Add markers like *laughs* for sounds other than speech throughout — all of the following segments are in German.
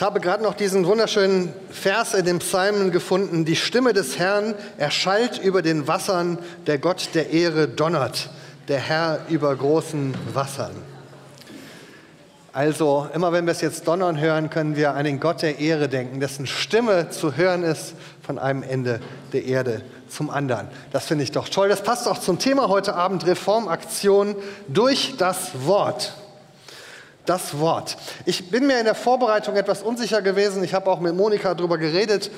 Ich habe gerade noch diesen wunderschönen Vers in dem Psalmen gefunden. Die Stimme des Herrn erschallt über den Wassern, der Gott der Ehre donnert, der Herr über großen Wassern. Also immer wenn wir es jetzt donnern hören, können wir an den Gott der Ehre denken, dessen Stimme zu hören ist von einem Ende der Erde zum anderen. Das finde ich doch toll. Das passt auch zum Thema heute Abend Reformaktion durch das Wort das Wort. Ich bin mir in der Vorbereitung etwas unsicher gewesen. Ich habe auch mit Monika darüber geredet,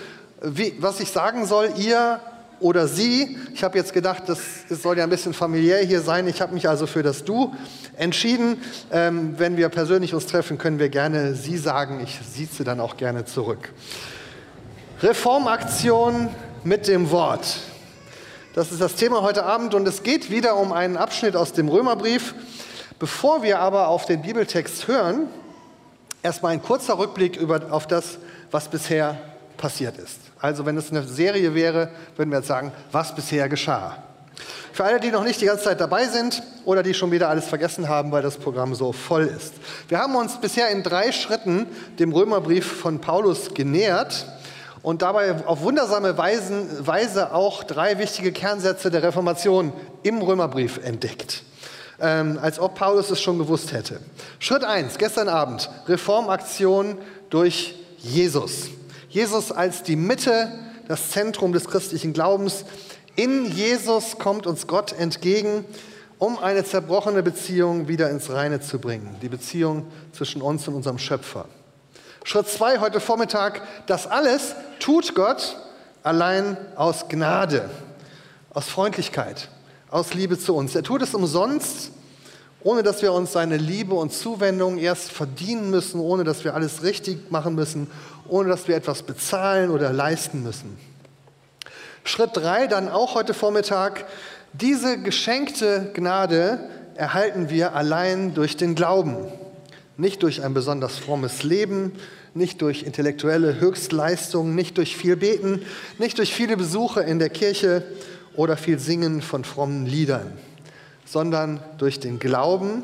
wie, was ich sagen soll, ihr oder sie. Ich habe jetzt gedacht, das, soll ja ein bisschen familiär hier sein. Ich habe mich also für das Du entschieden. Ähm, wenn wir persönlich uns treffen, können wir gerne Sie sagen. Ich sieze dann auch gerne zurück. Reformaktion mit dem Wort. Das ist das Thema heute Abend und es geht wieder um einen Abschnitt aus dem Römerbrief. Bevor wir aber auf den Bibeltext hören, erstmal ein kurzer Rückblick über, auf das, was bisher passiert ist. Also wenn es eine Serie wäre, würden wir jetzt sagen, was bisher geschah. Für alle, die noch nicht die ganze Zeit dabei sind oder die schon wieder alles vergessen haben, weil das Programm so voll ist. Wir haben uns bisher in drei Schritten dem Römerbrief von Paulus genähert und dabei auf wundersame Weise auch drei wichtige Kernsätze der Reformation im Römerbrief entdeckt ähm, als ob Paulus es schon gewusst hätte. Schritt 1, gestern Abend, Reformaktion durch Jesus. Jesus als die Mitte, das Zentrum des christlichen Glaubens. In Jesus kommt uns Gott entgegen, um eine zerbrochene Beziehung wieder ins Reine zu bringen. Die Beziehung zwischen uns und unserem Schöpfer. Schritt 2 heute Vormittag, das alles tut Gott allein aus Gnade, aus Freundlichkeit, aus Liebe zu uns. Er tut es umsonst, ohne dass wir uns seine Liebe und Zuwendung erst verdienen müssen, ohne dass wir alles richtig machen müssen, ohne dass wir etwas bezahlen oder leisten müssen. Schritt drei, dann auch heute Vormittag, diese geschenkte Gnade erhalten wir allein durch den Glauben, nicht durch ein besonders frommes Leben, nicht durch intellektuelle Höchstleistungen, nicht durch viel Beten, nicht durch viele Besuche in der Kirche, oder viel Singen von frommen Liedern, sondern durch den Glauben,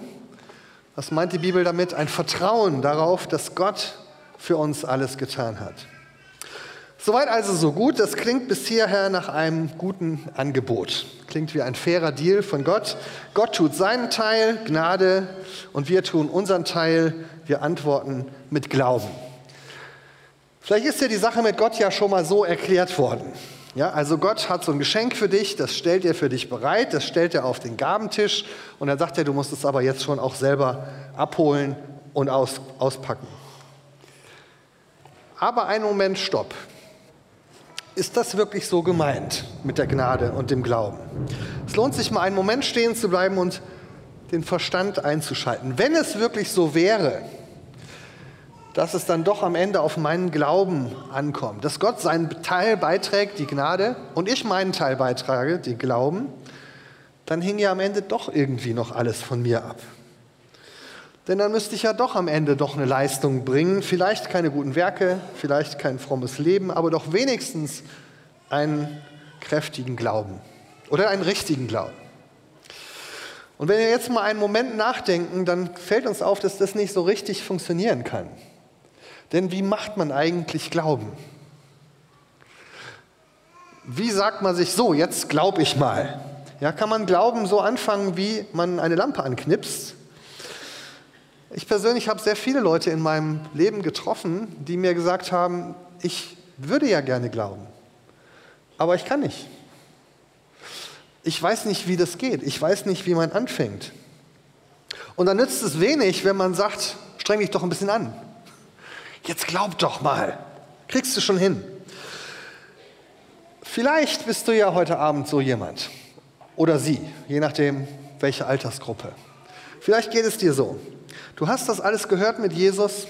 was meint die Bibel damit? Ein Vertrauen darauf, dass Gott für uns alles getan hat. Soweit also so gut. Das klingt bis hierher nach einem guten Angebot. Klingt wie ein fairer Deal von Gott. Gott tut seinen Teil, Gnade, und wir tun unseren Teil. Wir antworten mit Glauben. Vielleicht ist dir die Sache mit Gott ja schon mal so erklärt worden. Ja, also Gott hat so ein Geschenk für dich, das stellt er für dich bereit, das stellt er auf den Gabentisch und dann sagt er, du musst es aber jetzt schon auch selber abholen und aus, auspacken. Aber einen Moment, stopp. Ist das wirklich so gemeint mit der Gnade und dem Glauben? Es lohnt sich mal einen Moment stehen zu bleiben und den Verstand einzuschalten. Wenn es wirklich so wäre, dass es dann doch am Ende auf meinen Glauben ankommt, dass Gott seinen Teil beiträgt, die Gnade, und ich meinen Teil beitrage, den Glauben, dann hing ja am Ende doch irgendwie noch alles von mir ab. Denn dann müsste ich ja doch am Ende doch eine Leistung bringen, vielleicht keine guten Werke, vielleicht kein frommes Leben, aber doch wenigstens einen kräftigen Glauben oder einen richtigen Glauben. Und wenn wir jetzt mal einen Moment nachdenken, dann fällt uns auf, dass das nicht so richtig funktionieren kann. Denn wie macht man eigentlich Glauben? Wie sagt man sich so, jetzt glaube ich mal? Ja, kann man Glauben so anfangen, wie man eine Lampe anknipst? Ich persönlich habe sehr viele Leute in meinem Leben getroffen, die mir gesagt haben, ich würde ja gerne glauben, aber ich kann nicht. Ich weiß nicht, wie das geht. Ich weiß nicht, wie man anfängt. Und dann nützt es wenig, wenn man sagt, streng dich doch ein bisschen an. Jetzt glaub doch mal. Kriegst du schon hin. Vielleicht bist du ja heute Abend so jemand. Oder sie, je nachdem, welche Altersgruppe. Vielleicht geht es dir so. Du hast das alles gehört mit Jesus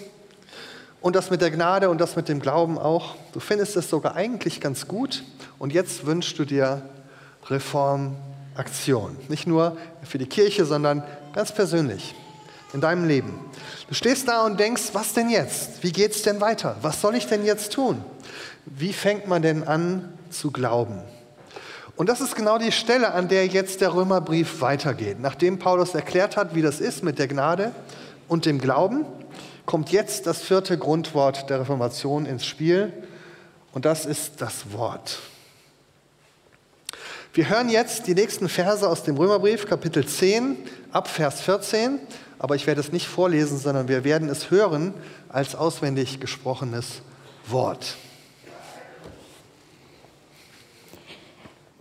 und das mit der Gnade und das mit dem Glauben auch. Du findest es sogar eigentlich ganz gut und jetzt wünschst du dir Reformaktion. Nicht nur für die Kirche, sondern ganz persönlich in deinem Leben. Du stehst da und denkst, was denn jetzt? Wie geht es denn weiter? Was soll ich denn jetzt tun? Wie fängt man denn an zu glauben? Und das ist genau die Stelle, an der jetzt der Römerbrief weitergeht. Nachdem Paulus erklärt hat, wie das ist mit der Gnade und dem Glauben, kommt jetzt das vierte Grundwort der Reformation ins Spiel und das ist das Wort. Wir hören jetzt die nächsten Verse aus dem Römerbrief, Kapitel 10, ab Vers 14, aber ich werde es nicht vorlesen, sondern wir werden es hören als auswendig gesprochenes Wort.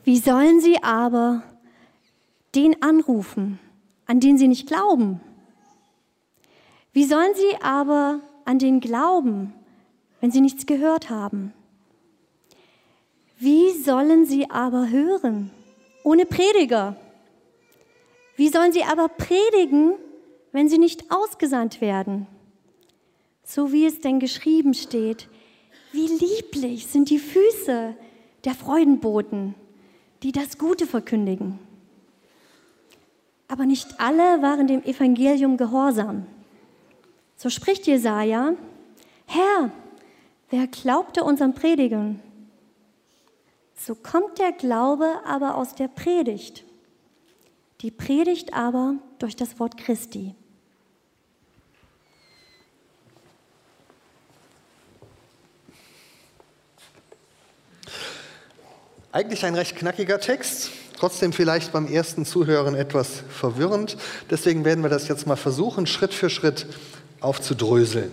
Wie sollen sie aber den anrufen, an den sie nicht glauben? Wie sollen sie aber an den glauben, wenn sie nichts gehört haben? Wie sollen sie aber hören ohne Prediger? Wie sollen sie aber predigen, wenn sie nicht ausgesandt werden? So wie es denn geschrieben steht, wie lieblich sind die Füße der Freudenboten, die das Gute verkündigen. Aber nicht alle waren dem Evangelium gehorsam. So spricht Jesaja: Herr, wer glaubte unseren Predigen? So kommt der Glaube aber aus der Predigt, die Predigt aber durch das Wort Christi. Eigentlich ein recht knackiger Text, trotzdem vielleicht beim ersten Zuhören etwas verwirrend. Deswegen werden wir das jetzt mal versuchen, Schritt für Schritt aufzudröseln.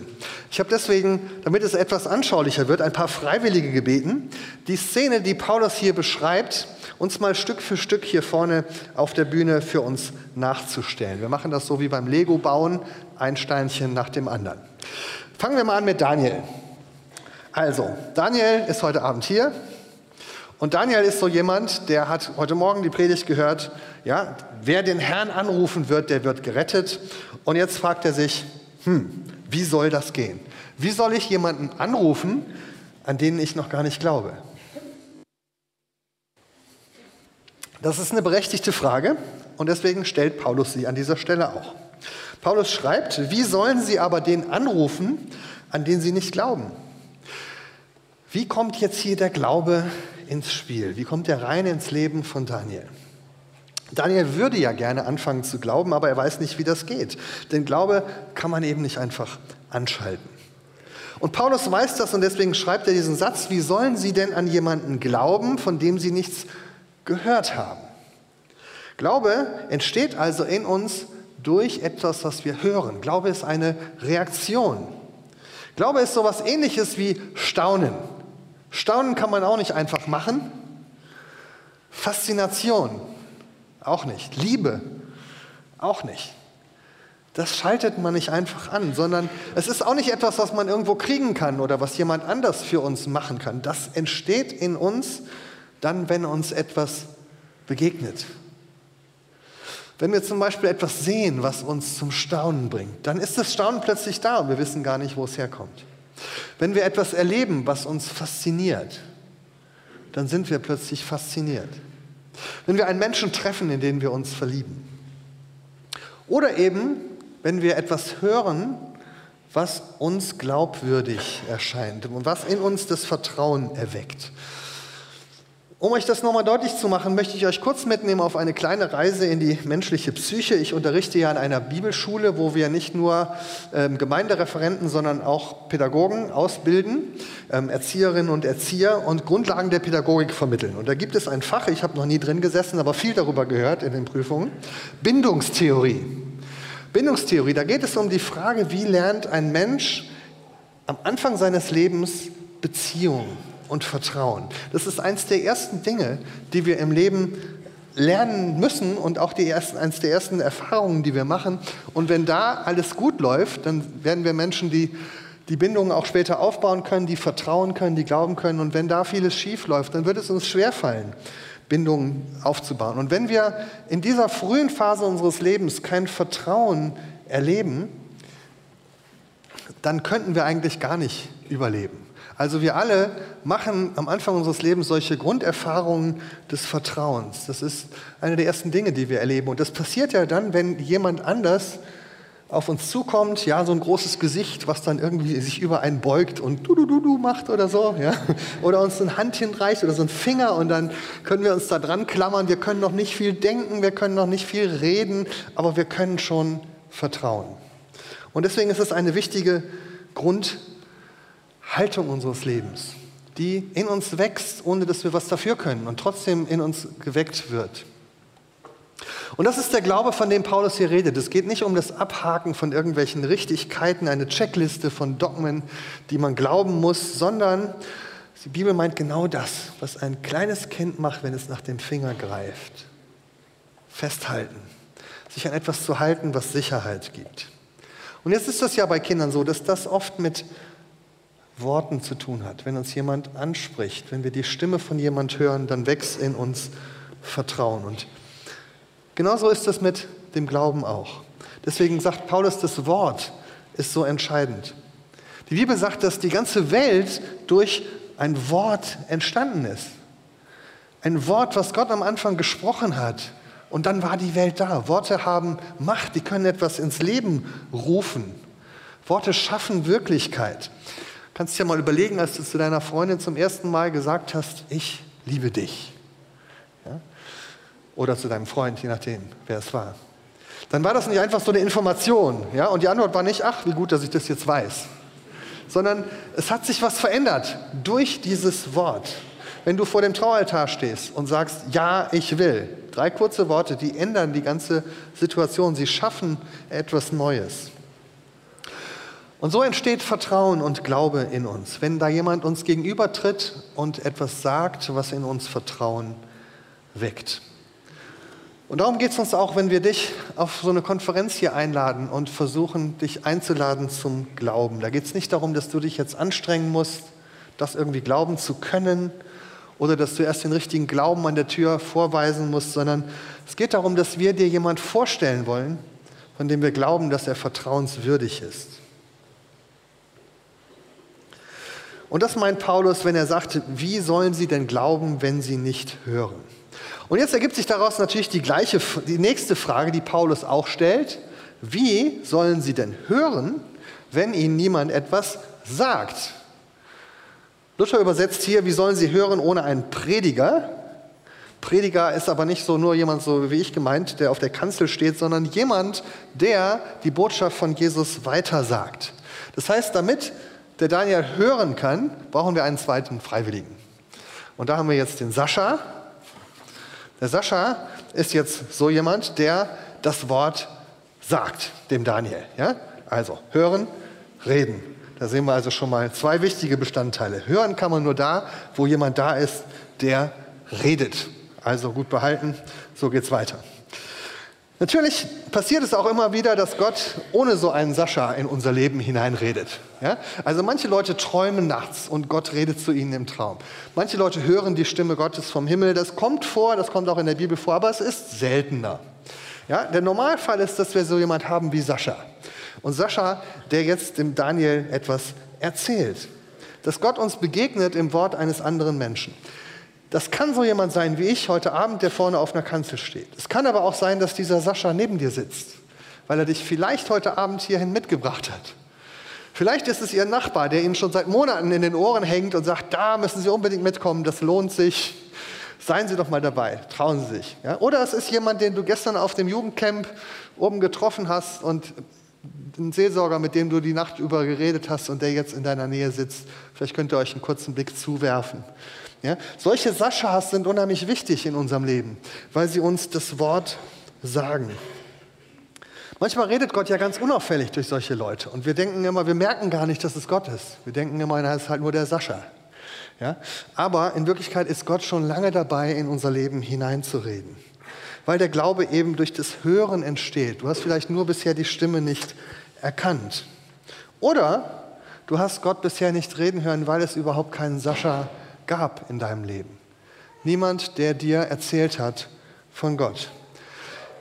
Ich habe deswegen, damit es etwas anschaulicher wird, ein paar Freiwillige gebeten, die Szene, die Paulus hier beschreibt, uns mal Stück für Stück hier vorne auf der Bühne für uns nachzustellen. Wir machen das so wie beim Lego-Bauen, ein Steinchen nach dem anderen. Fangen wir mal an mit Daniel. Also, Daniel ist heute Abend hier. Und Daniel ist so jemand, der hat heute Morgen die Predigt gehört, ja, wer den Herrn anrufen wird, der wird gerettet. Und jetzt fragt er sich, hm, wie soll das gehen? Wie soll ich jemanden anrufen, an den ich noch gar nicht glaube? Das ist eine berechtigte Frage und deswegen stellt Paulus sie an dieser Stelle auch. Paulus schreibt, wie sollen sie aber den anrufen, an den sie nicht glauben? Wie kommt jetzt hier der Glaube ins Spiel? Wie kommt er rein ins Leben von Daniel? Daniel würde ja gerne anfangen zu glauben, aber er weiß nicht, wie das geht. Denn Glaube kann man eben nicht einfach anschalten. Und Paulus weiß das und deswegen schreibt er diesen Satz, wie sollen sie denn an jemanden glauben, von dem sie nichts gehört haben? Glaube entsteht also in uns durch etwas, was wir hören. Glaube ist eine Reaktion. Glaube ist sowas ähnliches wie Staunen. Staunen kann man auch nicht einfach machen. Faszination auch nicht. Liebe? Auch nicht. Das schaltet man nicht einfach an, sondern es ist auch nicht etwas, was man irgendwo kriegen kann oder was jemand anders für uns machen kann. Das entsteht in uns dann, wenn uns etwas begegnet. Wenn wir zum Beispiel etwas sehen, was uns zum Staunen bringt, dann ist das Staunen plötzlich da und wir wissen gar nicht, wo es herkommt. Wenn wir etwas erleben, was uns fasziniert, dann sind wir plötzlich fasziniert. Wenn wir einen Menschen treffen, in den wir uns verlieben. Oder eben, wenn wir etwas hören, was uns glaubwürdig erscheint und was in uns das Vertrauen erweckt. Um euch das nochmal deutlich zu machen, möchte ich euch kurz mitnehmen auf eine kleine Reise in die menschliche Psyche. Ich unterrichte ja an einer Bibelschule, wo wir nicht nur ähm, Gemeindereferenten, sondern auch Pädagogen ausbilden, ähm, Erzieherinnen und Erzieher und Grundlagen der Pädagogik vermitteln. Und da gibt es ein Fach, ich habe noch nie drin gesessen, aber viel darüber gehört in den Prüfungen, Bindungstheorie. Bindungstheorie, da geht es um die Frage, wie lernt ein Mensch am Anfang seines Lebens Beziehungen und Vertrauen. Das ist eines der ersten Dinge, die wir im Leben lernen müssen und auch die ersten, eines der ersten Erfahrungen, die wir machen. Und wenn da alles gut läuft, dann werden wir Menschen, die die Bindungen auch später aufbauen können, die vertrauen können, die glauben können. Und wenn da vieles schief läuft, dann wird es uns schwerfallen, Bindungen aufzubauen. Und wenn wir in dieser frühen Phase unseres Lebens kein Vertrauen erleben, dann könnten wir eigentlich gar nicht überleben. Also wir alle machen am Anfang unseres Lebens solche Grunderfahrungen des Vertrauens. Das ist eine der ersten Dinge, die wir erleben. Und das passiert ja dann, wenn jemand anders auf uns zukommt, ja, so ein großes Gesicht, was dann irgendwie sich über einen beugt und du du du du macht oder so, ja, oder uns ein Hand hinreicht oder so ein Finger und dann können wir uns da dran klammern. Wir können noch nicht viel denken, wir können noch nicht viel reden, aber wir können schon vertrauen. Und deswegen ist es eine wichtige Grundhaltung unseres Lebens, die in uns wächst, ohne dass wir was dafür können und trotzdem in uns geweckt wird. Und das ist der Glaube, von dem Paulus hier redet. Es geht nicht um das Abhaken von irgendwelchen Richtigkeiten, eine Checkliste von Dogmen, die man glauben muss, sondern die Bibel meint genau das, was ein kleines Kind macht, wenn es nach dem Finger greift. Festhalten. Sich an etwas zu halten, was Sicherheit gibt. Und jetzt ist das ja bei Kindern so, dass das oft mit Worten zu tun hat. Wenn uns jemand anspricht, wenn wir die Stimme von jemand hören, dann wächst in uns Vertrauen. Und Genauso ist es mit dem Glauben auch. Deswegen sagt Paulus, das Wort ist so entscheidend. Die Bibel sagt, dass die ganze Welt durch ein Wort entstanden ist. Ein Wort, was Gott am Anfang gesprochen hat. Und dann war die Welt da. Worte haben Macht, die können etwas ins Leben rufen. Worte schaffen Wirklichkeit. Du kannst dir mal überlegen, als du zu deiner Freundin zum ersten Mal gesagt hast, ich liebe dich. Ja? oder zu deinem Freund, je nachdem, wer es war. Dann war das nicht einfach so eine Information, ja, und die Antwort war nicht, ach, wie gut, dass ich das jetzt weiß, sondern es hat sich was verändert durch dieses Wort. Wenn du vor dem Traualtar stehst und sagst, ja, ich will, drei kurze Worte, die ändern die ganze Situation, sie schaffen etwas Neues. Und so entsteht Vertrauen und Glaube in uns. Wenn da jemand uns gegenübertritt und etwas sagt, was in uns Vertrauen weckt. Und darum geht es uns auch, wenn wir dich auf so eine Konferenz hier einladen und versuchen, dich einzuladen zum Glauben. Da geht es nicht darum, dass du dich jetzt anstrengen musst, das irgendwie glauben zu können oder dass du erst den richtigen Glauben an der Tür vorweisen musst, sondern es geht darum, dass wir dir jemand vorstellen wollen, von dem wir glauben, dass er vertrauenswürdig ist. Und das meint Paulus, wenn er sagt, wie sollen sie denn glauben, wenn sie nicht hören? Und jetzt ergibt sich daraus natürlich die, gleiche, die nächste Frage, die Paulus auch stellt. Wie sollen sie denn hören, wenn ihnen niemand etwas sagt? Luther übersetzt hier, wie sollen sie hören ohne einen Prediger? Prediger ist aber nicht so nur jemand so wie ich gemeint, der auf der Kanzel steht, sondern jemand, der die Botschaft von Jesus weitersagt. Das heißt, damit der Daniel hören kann, brauchen wir einen zweiten Freiwilligen. Und da haben wir jetzt den Sascha, der Sascha ist jetzt so jemand, der das Wort sagt, dem Daniel. Ja? Also hören, reden. Da sehen wir also schon mal zwei wichtige Bestandteile. Hören kann man nur da, wo jemand da ist, der redet. Also gut behalten, so geht's weiter. Natürlich passiert es auch immer wieder, dass Gott ohne so einen Sascha in unser Leben hineinredet. Ja? Also manche Leute träumen nachts und Gott redet zu ihnen im Traum. Manche Leute hören die Stimme Gottes vom Himmel. Das kommt vor, das kommt auch in der Bibel vor, aber es ist seltener. Ja? Der Normalfall ist, dass wir so jemand haben wie Sascha. Und Sascha, der jetzt dem Daniel etwas erzählt. Dass Gott uns begegnet im Wort eines anderen Menschen. Das kann so jemand sein wie ich heute Abend, der vorne auf einer Kanzel steht. Es kann aber auch sein, dass dieser Sascha neben dir sitzt, weil er dich vielleicht heute Abend hierhin mitgebracht hat. Vielleicht ist es Ihr Nachbar, der Ihnen schon seit Monaten in den Ohren hängt und sagt, da müssen Sie unbedingt mitkommen, das lohnt sich. Seien Sie doch mal dabei, trauen Sie sich. Ja? Oder es ist jemand, den du gestern auf dem Jugendcamp oben getroffen hast und ein Seelsorger, mit dem du die Nacht über geredet hast und der jetzt in deiner Nähe sitzt. Vielleicht könnt ihr euch einen kurzen Blick zuwerfen. Ja? Solche Saschas sind unheimlich wichtig in unserem Leben, weil sie uns das Wort sagen. Manchmal redet Gott ja ganz unauffällig durch solche Leute und wir denken immer, wir merken gar nicht, dass es Gott ist. Wir denken immer, er ist halt nur der Sascha. Ja? Aber in Wirklichkeit ist Gott schon lange dabei, in unser Leben hineinzureden. Weil der Glaube eben durch das Hören entsteht. Du hast vielleicht nur bisher die Stimme nicht erkannt. Oder du hast Gott bisher nicht reden hören, weil es überhaupt keinen Sascha gab in deinem Leben. Niemand, der dir erzählt hat von Gott.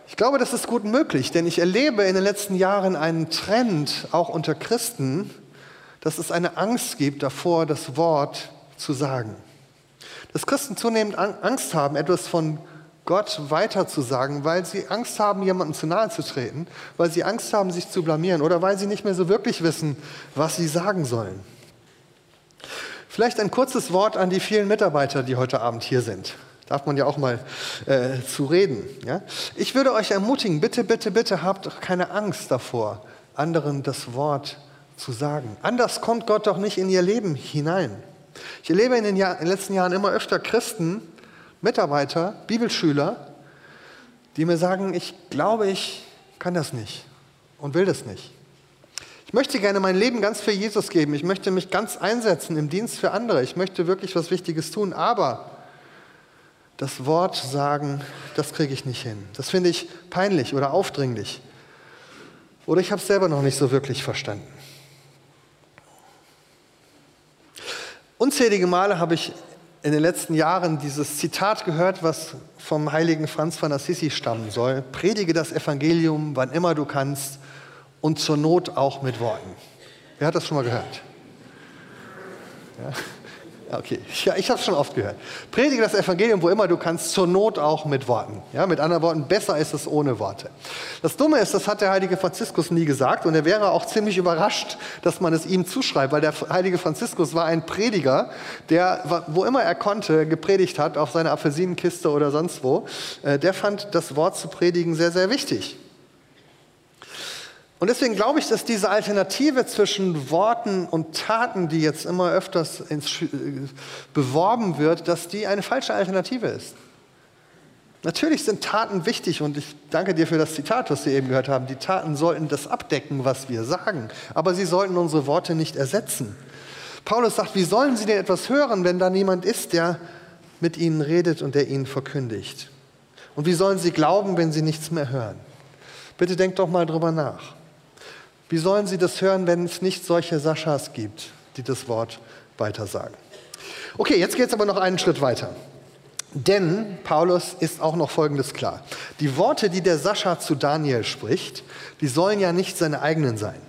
Ich glaube, das ist gut möglich, denn ich erlebe in den letzten Jahren einen Trend, auch unter Christen, dass es eine Angst gibt davor, das Wort zu sagen. Dass Christen zunehmend Angst haben, etwas von Gott weiterzusagen, weil sie Angst haben, jemandem zu nahe zu treten, weil sie Angst haben, sich zu blamieren oder weil sie nicht mehr so wirklich wissen, was sie sagen sollen. Vielleicht ein kurzes Wort an die vielen Mitarbeiter, die heute Abend hier sind. Darf man ja auch mal äh, zu reden. Ja? Ich würde euch ermutigen, bitte, bitte, bitte habt keine Angst davor, anderen das Wort zu sagen. Anders kommt Gott doch nicht in ihr Leben hinein. Ich erlebe in den, Jahr, in den letzten Jahren immer öfter Christen, Mitarbeiter, Bibelschüler, die mir sagen, ich glaube, ich kann das nicht und will das nicht. Ich möchte gerne mein Leben ganz für Jesus geben. Ich möchte mich ganz einsetzen im Dienst für andere. Ich möchte wirklich was Wichtiges tun. Aber das Wort sagen, das kriege ich nicht hin. Das finde ich peinlich oder aufdringlich. Oder ich habe es selber noch nicht so wirklich verstanden. Unzählige Male habe ich in den letzten Jahren dieses Zitat gehört, was vom heiligen Franz von Assisi stammen soll. Predige das Evangelium, wann immer du kannst und zur Not auch mit Worten. Wer hat das schon mal gehört? Ja. Okay, ja, ich habe es schon oft gehört. Predige das Evangelium, wo immer du kannst, zur Not auch mit Worten. Ja, mit anderen Worten, besser ist es ohne Worte. Das Dumme ist, das hat der heilige Franziskus nie gesagt und er wäre auch ziemlich überrascht, dass man es ihm zuschreibt, weil der heilige Franziskus war ein Prediger, der, wo immer er konnte, gepredigt hat, auf seiner Apfelsinenkiste oder sonst wo. Äh, der fand das Wort zu predigen sehr, sehr wichtig. Und deswegen glaube ich, dass diese Alternative zwischen Worten und Taten, die jetzt immer öfters ins, beworben wird, dass die eine falsche Alternative ist. Natürlich sind Taten wichtig und ich danke dir für das Zitat, was wir eben gehört haben. Die Taten sollten das abdecken, was wir sagen, aber sie sollten unsere Worte nicht ersetzen. Paulus sagt, wie sollen sie denn etwas hören, wenn da niemand ist, der mit ihnen redet und der ihnen verkündigt? Und wie sollen sie glauben, wenn sie nichts mehr hören? Bitte denkt doch mal drüber nach. Wie sollen sie das hören, wenn es nicht solche Saschas gibt, die das Wort weitersagen? Okay, jetzt geht es aber noch einen Schritt weiter. Denn Paulus ist auch noch Folgendes klar. Die Worte, die der Sascha zu Daniel spricht, die sollen ja nicht seine eigenen sein,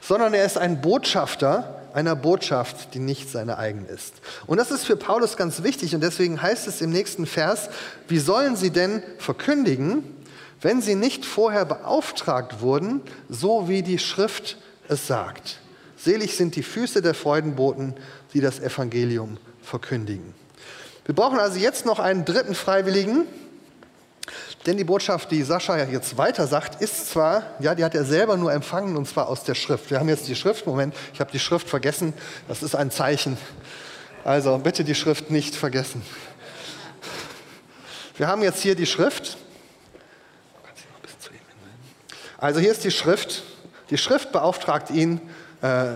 sondern er ist ein Botschafter einer Botschaft, die nicht seine eigene ist. Und das ist für Paulus ganz wichtig und deswegen heißt es im nächsten Vers, wie sollen sie denn verkündigen, wenn sie nicht vorher beauftragt wurden, so wie die Schrift es sagt. Selig sind die Füße der Freudenboten, die das Evangelium verkündigen. Wir brauchen also jetzt noch einen dritten Freiwilligen, denn die Botschaft, die Sascha jetzt weiter sagt, ist zwar, ja, die hat er selber nur empfangen und zwar aus der Schrift. Wir haben jetzt die Schrift, Moment, ich habe die Schrift vergessen, das ist ein Zeichen. Also bitte die Schrift nicht vergessen. Wir haben jetzt hier die Schrift also hier ist die Schrift. Die Schrift beauftragt ihn äh,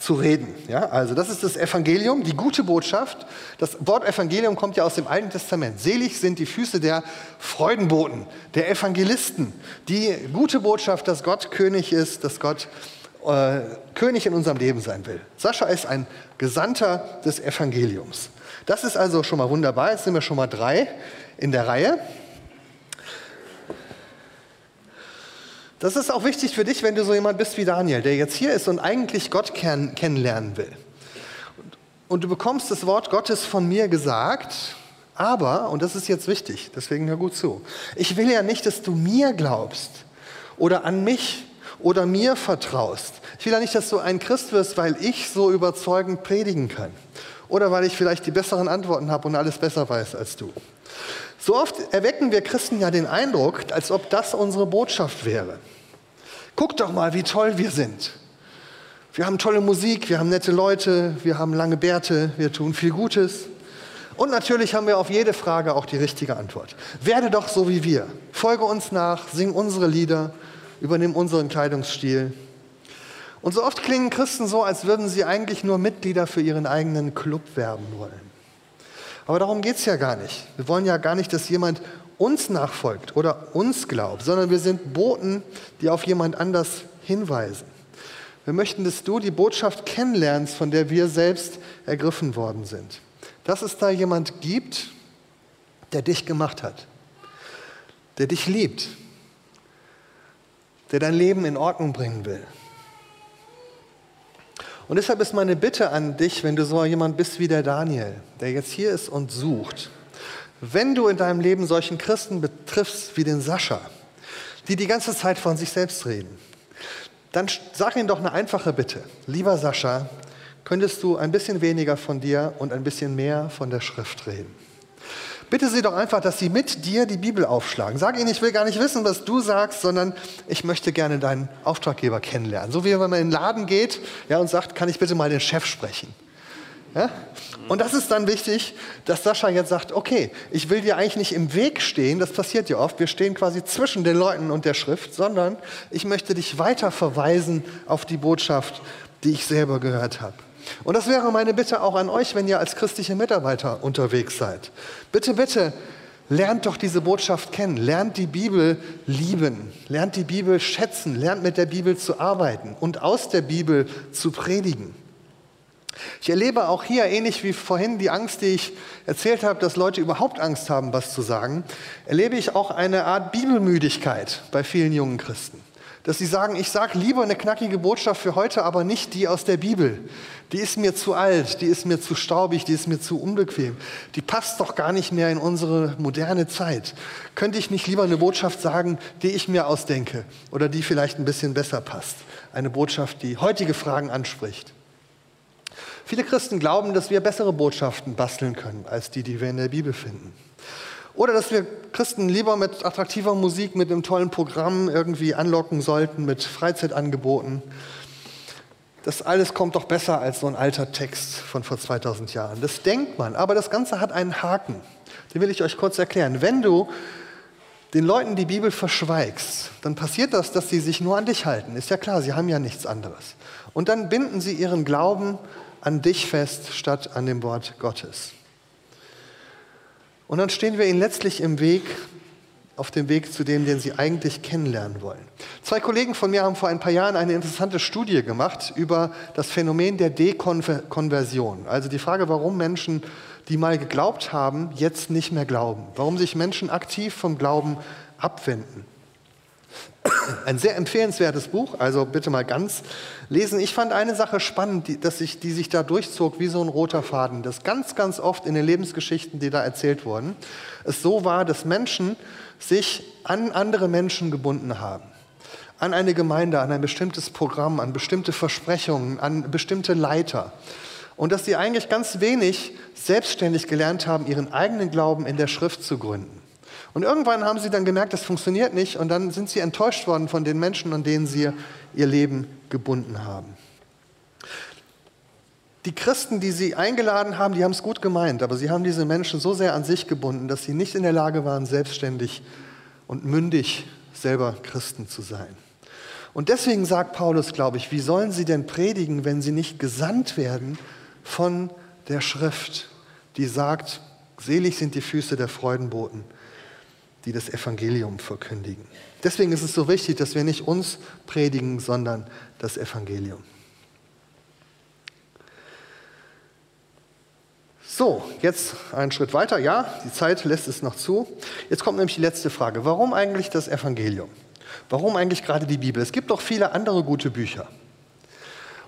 zu reden. Ja? Also das ist das Evangelium, die gute Botschaft. Das Wort Evangelium kommt ja aus dem Alten Testament. Selig sind die Füße der Freudenboten, der Evangelisten. Die gute Botschaft, dass Gott König ist, dass Gott äh, König in unserem Leben sein will. Sascha ist ein Gesandter des Evangeliums. Das ist also schon mal wunderbar. Jetzt sind wir schon mal drei in der Reihe. Das ist auch wichtig für dich, wenn du so jemand bist wie Daniel, der jetzt hier ist und eigentlich Gott kenn kennenlernen will. Und du bekommst das Wort Gottes von mir gesagt, aber, und das ist jetzt wichtig, deswegen hör gut zu, ich will ja nicht, dass du mir glaubst oder an mich oder mir vertraust. Ich will ja nicht, dass du ein Christ wirst, weil ich so überzeugend predigen kann oder weil ich vielleicht die besseren Antworten habe und alles besser weiß als du. So oft erwecken wir Christen ja den Eindruck, als ob das unsere Botschaft wäre. Guck doch mal, wie toll wir sind. Wir haben tolle Musik, wir haben nette Leute, wir haben lange Bärte, wir tun viel Gutes. Und natürlich haben wir auf jede Frage auch die richtige Antwort. Werde doch so wie wir. Folge uns nach, sing unsere Lieder, übernimm unseren Kleidungsstil. Und so oft klingen Christen so, als würden sie eigentlich nur Mitglieder für ihren eigenen Club werben wollen. Aber darum geht es ja gar nicht. Wir wollen ja gar nicht, dass jemand uns nachfolgt oder uns glaubt, sondern wir sind Boten, die auf jemand anders hinweisen. Wir möchten, dass du die Botschaft kennenlernst, von der wir selbst ergriffen worden sind. Dass es da jemand gibt, der dich gemacht hat, der dich liebt, der dein Leben in Ordnung bringen will. Und deshalb ist meine Bitte an dich, wenn du so jemand bist wie der Daniel, der jetzt hier ist und sucht, wenn du in deinem Leben solchen Christen betriffst wie den Sascha, die die ganze Zeit von sich selbst reden, dann sag ihnen doch eine einfache Bitte. Lieber Sascha, könntest du ein bisschen weniger von dir und ein bisschen mehr von der Schrift reden? bitte sie doch einfach, dass sie mit dir die Bibel aufschlagen. Sag ihnen, ich will gar nicht wissen, was du sagst, sondern ich möchte gerne deinen Auftraggeber kennenlernen. So wie wenn man in den Laden geht ja, und sagt, kann ich bitte mal den Chef sprechen? Ja? Und das ist dann wichtig, dass Sascha jetzt sagt, okay, ich will dir eigentlich nicht im Weg stehen, das passiert ja oft, wir stehen quasi zwischen den Leuten und der Schrift, sondern ich möchte dich weiter verweisen auf die Botschaft, die ich selber gehört habe. Und das wäre meine Bitte auch an euch, wenn ihr als christliche Mitarbeiter unterwegs seid. Bitte, bitte, lernt doch diese Botschaft kennen, lernt die Bibel lieben, lernt die Bibel schätzen, lernt mit der Bibel zu arbeiten und aus der Bibel zu predigen. Ich erlebe auch hier, ähnlich wie vorhin die Angst, die ich erzählt habe, dass Leute überhaupt Angst haben, was zu sagen, erlebe ich auch eine Art Bibelmüdigkeit bei vielen jungen Christen. Dass sie sagen, ich sage lieber eine knackige Botschaft für heute, aber nicht die aus der Bibel. Die ist mir zu alt, die ist mir zu staubig, die ist mir zu unbequem. Die passt doch gar nicht mehr in unsere moderne Zeit. Könnte ich nicht lieber eine Botschaft sagen, die ich mir ausdenke oder die vielleicht ein bisschen besser passt? Eine Botschaft, die heutige Fragen anspricht. Viele Christen glauben, dass wir bessere Botschaften basteln können als die, die wir in der Bibel finden. Oder dass wir Christen lieber mit attraktiver Musik, mit einem tollen Programm irgendwie anlocken sollten, mit Freizeitangeboten. Das alles kommt doch besser als so ein alter Text von vor 2000 Jahren. Das denkt man, aber das Ganze hat einen Haken. Den will ich euch kurz erklären. Wenn du den Leuten die Bibel verschweigst, dann passiert das, dass sie sich nur an dich halten. Ist ja klar, sie haben ja nichts anderes. Und dann binden sie ihren Glauben an dich fest statt an dem Wort Gottes. Und dann stehen wir ihnen letztlich im Weg, auf dem Weg zu dem, den sie eigentlich kennenlernen wollen. Zwei Kollegen von mir haben vor ein paar Jahren eine interessante Studie gemacht über das Phänomen der Dekonversion. Also die Frage, warum Menschen, die mal geglaubt haben, jetzt nicht mehr glauben. Warum sich Menschen aktiv vom Glauben abwenden. Ein sehr empfehlenswertes Buch, also bitte mal ganz lesen. Ich fand eine Sache spannend, die, dass sich, die sich da durchzog wie so ein roter Faden, dass ganz, ganz oft in den Lebensgeschichten, die da erzählt wurden, es so war, dass Menschen sich an andere Menschen gebunden haben. An eine Gemeinde, an ein bestimmtes Programm, an bestimmte Versprechungen, an bestimmte Leiter. Und dass sie eigentlich ganz wenig selbstständig gelernt haben, ihren eigenen Glauben in der Schrift zu gründen. Und irgendwann haben sie dann gemerkt, das funktioniert nicht und dann sind sie enttäuscht worden von den Menschen, an denen sie ihr Leben gebunden haben. Die Christen, die sie eingeladen haben, die haben es gut gemeint, aber sie haben diese Menschen so sehr an sich gebunden, dass sie nicht in der Lage waren, selbstständig und mündig selber Christen zu sein. Und deswegen sagt Paulus, glaube ich, wie sollen sie denn predigen, wenn sie nicht gesandt werden von der Schrift, die sagt, selig sind die Füße der Freudenboten, die das Evangelium verkündigen. Deswegen ist es so wichtig, dass wir nicht uns predigen, sondern das Evangelium. So, jetzt einen Schritt weiter. Ja, die Zeit lässt es noch zu. Jetzt kommt nämlich die letzte Frage. Warum eigentlich das Evangelium? Warum eigentlich gerade die Bibel? Es gibt doch viele andere gute Bücher.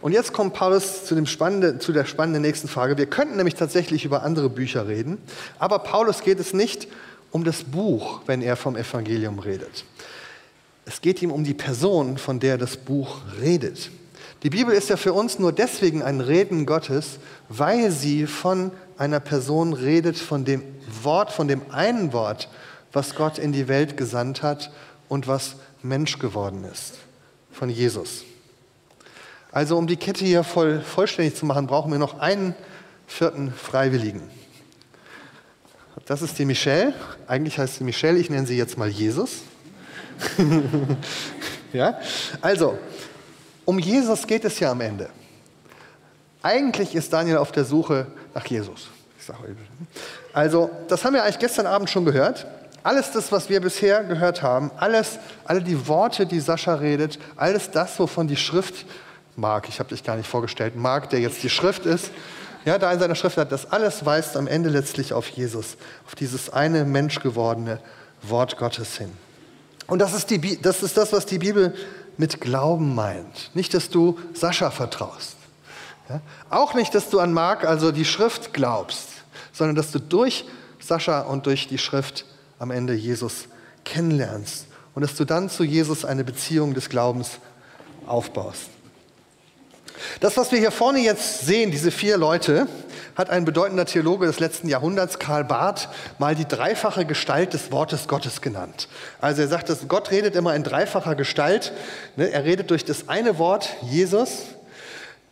Und jetzt kommt Paulus zu, zu der spannenden nächsten Frage. Wir könnten nämlich tatsächlich über andere Bücher reden, aber Paulus geht es nicht um das Buch, wenn er vom Evangelium redet. Es geht ihm um die Person, von der das Buch redet. Die Bibel ist ja für uns nur deswegen ein Reden Gottes, weil sie von einer Person redet, von dem Wort, von dem einen Wort, was Gott in die Welt gesandt hat und was Mensch geworden ist, von Jesus. Also um die Kette hier voll, vollständig zu machen, brauchen wir noch einen vierten Freiwilligen. Das ist die Michelle. Eigentlich heißt sie Michelle, ich nenne sie jetzt mal Jesus. *laughs* ja? Also, um Jesus geht es ja am Ende. Eigentlich ist Daniel auf der Suche nach Jesus. Also, das haben wir eigentlich gestern Abend schon gehört. Alles das, was wir bisher gehört haben, alles, alle die Worte, die Sascha redet, alles das, wovon die Schrift Mark, ich habe dich gar nicht vorgestellt, Mark, der jetzt die Schrift ist, ja, da in seiner Schrift hat, das alles weist am Ende letztlich auf Jesus, auf dieses eine menschgewordene Wort Gottes hin. Und das ist, die, das ist das, was die Bibel mit Glauben meint. Nicht, dass du Sascha vertraust. Ja? Auch nicht, dass du an Mark, also die Schrift, glaubst, sondern dass du durch Sascha und durch die Schrift am Ende Jesus kennenlernst und dass du dann zu Jesus eine Beziehung des Glaubens aufbaust. Das, was wir hier vorne jetzt sehen, diese vier Leute, hat ein bedeutender Theologe des letzten Jahrhunderts, Karl Barth, mal die dreifache Gestalt des Wortes Gottes genannt. Also er sagt, dass Gott redet immer in dreifacher Gestalt. Ne, er redet durch das eine Wort, Jesus,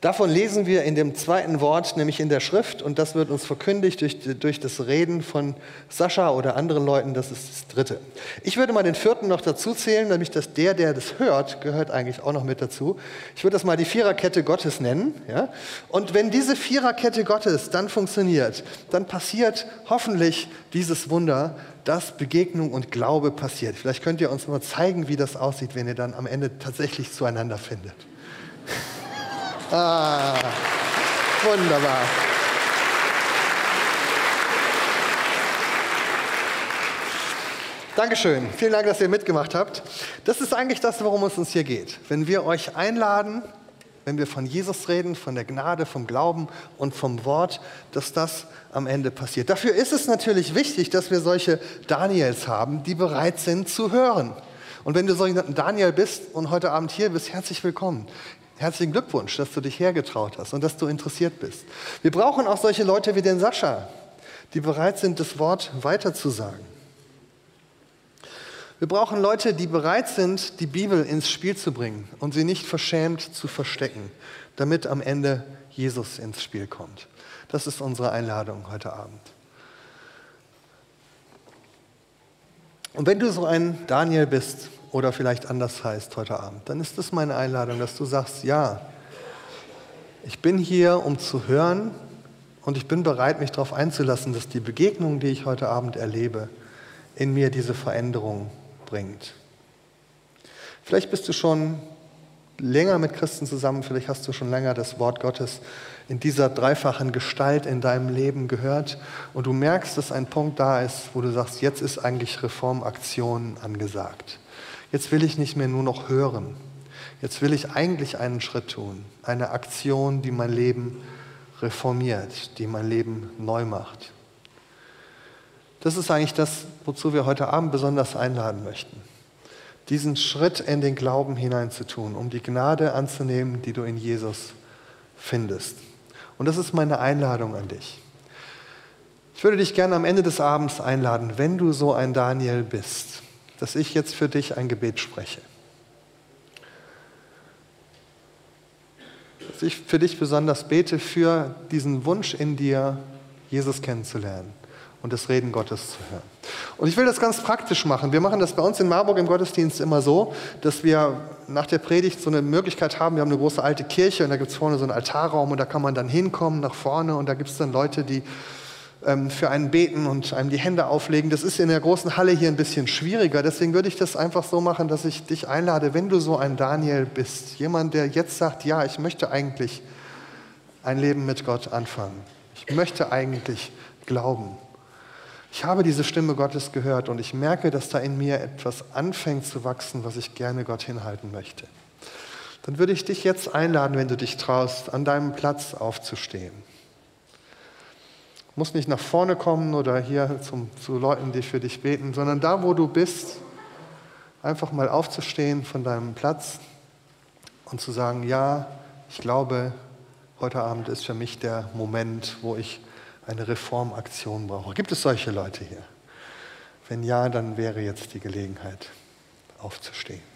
Davon lesen wir in dem zweiten Wort, nämlich in der Schrift, und das wird uns verkündigt durch, durch das Reden von Sascha oder anderen Leuten, das ist das dritte. Ich würde mal den vierten noch dazu zählen, nämlich dass der, der das hört, gehört eigentlich auch noch mit dazu. Ich würde das mal die Viererkette Gottes nennen. Ja? Und wenn diese Viererkette Gottes dann funktioniert, dann passiert hoffentlich dieses Wunder, dass Begegnung und Glaube passiert. Vielleicht könnt ihr uns mal zeigen, wie das aussieht, wenn ihr dann am Ende tatsächlich zueinander findet. Ah, wunderbar. Dankeschön. Vielen Dank, dass ihr mitgemacht habt. Das ist eigentlich das, worum es uns hier geht. Wenn wir euch einladen, wenn wir von Jesus reden, von der Gnade, vom Glauben und vom Wort, dass das am Ende passiert. Dafür ist es natürlich wichtig, dass wir solche Daniels haben, die bereit sind zu hören. Und wenn du so ein Daniel bist und heute Abend hier bist, herzlich willkommen. Herzlichen Glückwunsch, dass du dich hergetraut hast und dass du interessiert bist. Wir brauchen auch solche Leute wie den Sascha, die bereit sind, das Wort weiterzusagen. Wir brauchen Leute, die bereit sind, die Bibel ins Spiel zu bringen und sie nicht verschämt zu verstecken, damit am Ende Jesus ins Spiel kommt. Das ist unsere Einladung heute Abend. Und wenn du so ein Daniel bist, oder vielleicht anders heißt heute Abend, dann ist das meine Einladung, dass du sagst, ja, ich bin hier, um zu hören und ich bin bereit, mich darauf einzulassen, dass die Begegnung, die ich heute Abend erlebe, in mir diese Veränderung bringt. Vielleicht bist du schon länger mit Christen zusammen, vielleicht hast du schon länger das Wort Gottes in dieser dreifachen Gestalt in deinem Leben gehört und du merkst, dass ein Punkt da ist, wo du sagst, jetzt ist eigentlich Reformaktion angesagt. Jetzt will ich nicht mehr nur noch hören. Jetzt will ich eigentlich einen Schritt tun. Eine Aktion, die mein Leben reformiert, die mein Leben neu macht. Das ist eigentlich das, wozu wir heute Abend besonders einladen möchten. Diesen Schritt in den Glauben hineinzutun, um die Gnade anzunehmen, die du in Jesus findest. Und das ist meine Einladung an dich. Ich würde dich gerne am Ende des Abends einladen, wenn du so ein Daniel bist, dass ich jetzt für dich ein Gebet spreche. Dass ich für dich besonders bete für diesen Wunsch in dir, Jesus kennenzulernen und das Reden Gottes zu hören. Und ich will das ganz praktisch machen. Wir machen das bei uns in Marburg im Gottesdienst immer so, dass wir nach der Predigt so eine Möglichkeit haben. Wir haben eine große alte Kirche und da gibt es vorne so einen Altarraum und da kann man dann hinkommen nach vorne und da gibt es dann Leute, die ähm, für einen beten und einem die Hände auflegen. Das ist in der großen Halle hier ein bisschen schwieriger. Deswegen würde ich das einfach so machen, dass ich dich einlade, wenn du so ein Daniel bist, jemand, der jetzt sagt, ja, ich möchte eigentlich ein Leben mit Gott anfangen. Ich möchte eigentlich glauben. Ich habe diese Stimme Gottes gehört und ich merke, dass da in mir etwas anfängt zu wachsen, was ich gerne Gott hinhalten möchte. Dann würde ich dich jetzt einladen, wenn du dich traust, an deinem Platz aufzustehen. Muss nicht nach vorne kommen oder hier zum, zu Leuten, die für dich beten, sondern da, wo du bist, einfach mal aufzustehen von deinem Platz und zu sagen, ja, ich glaube, heute Abend ist für mich der Moment, wo ich eine Reformaktion brauche. Gibt es solche Leute hier? Wenn ja, dann wäre jetzt die Gelegenheit aufzustehen.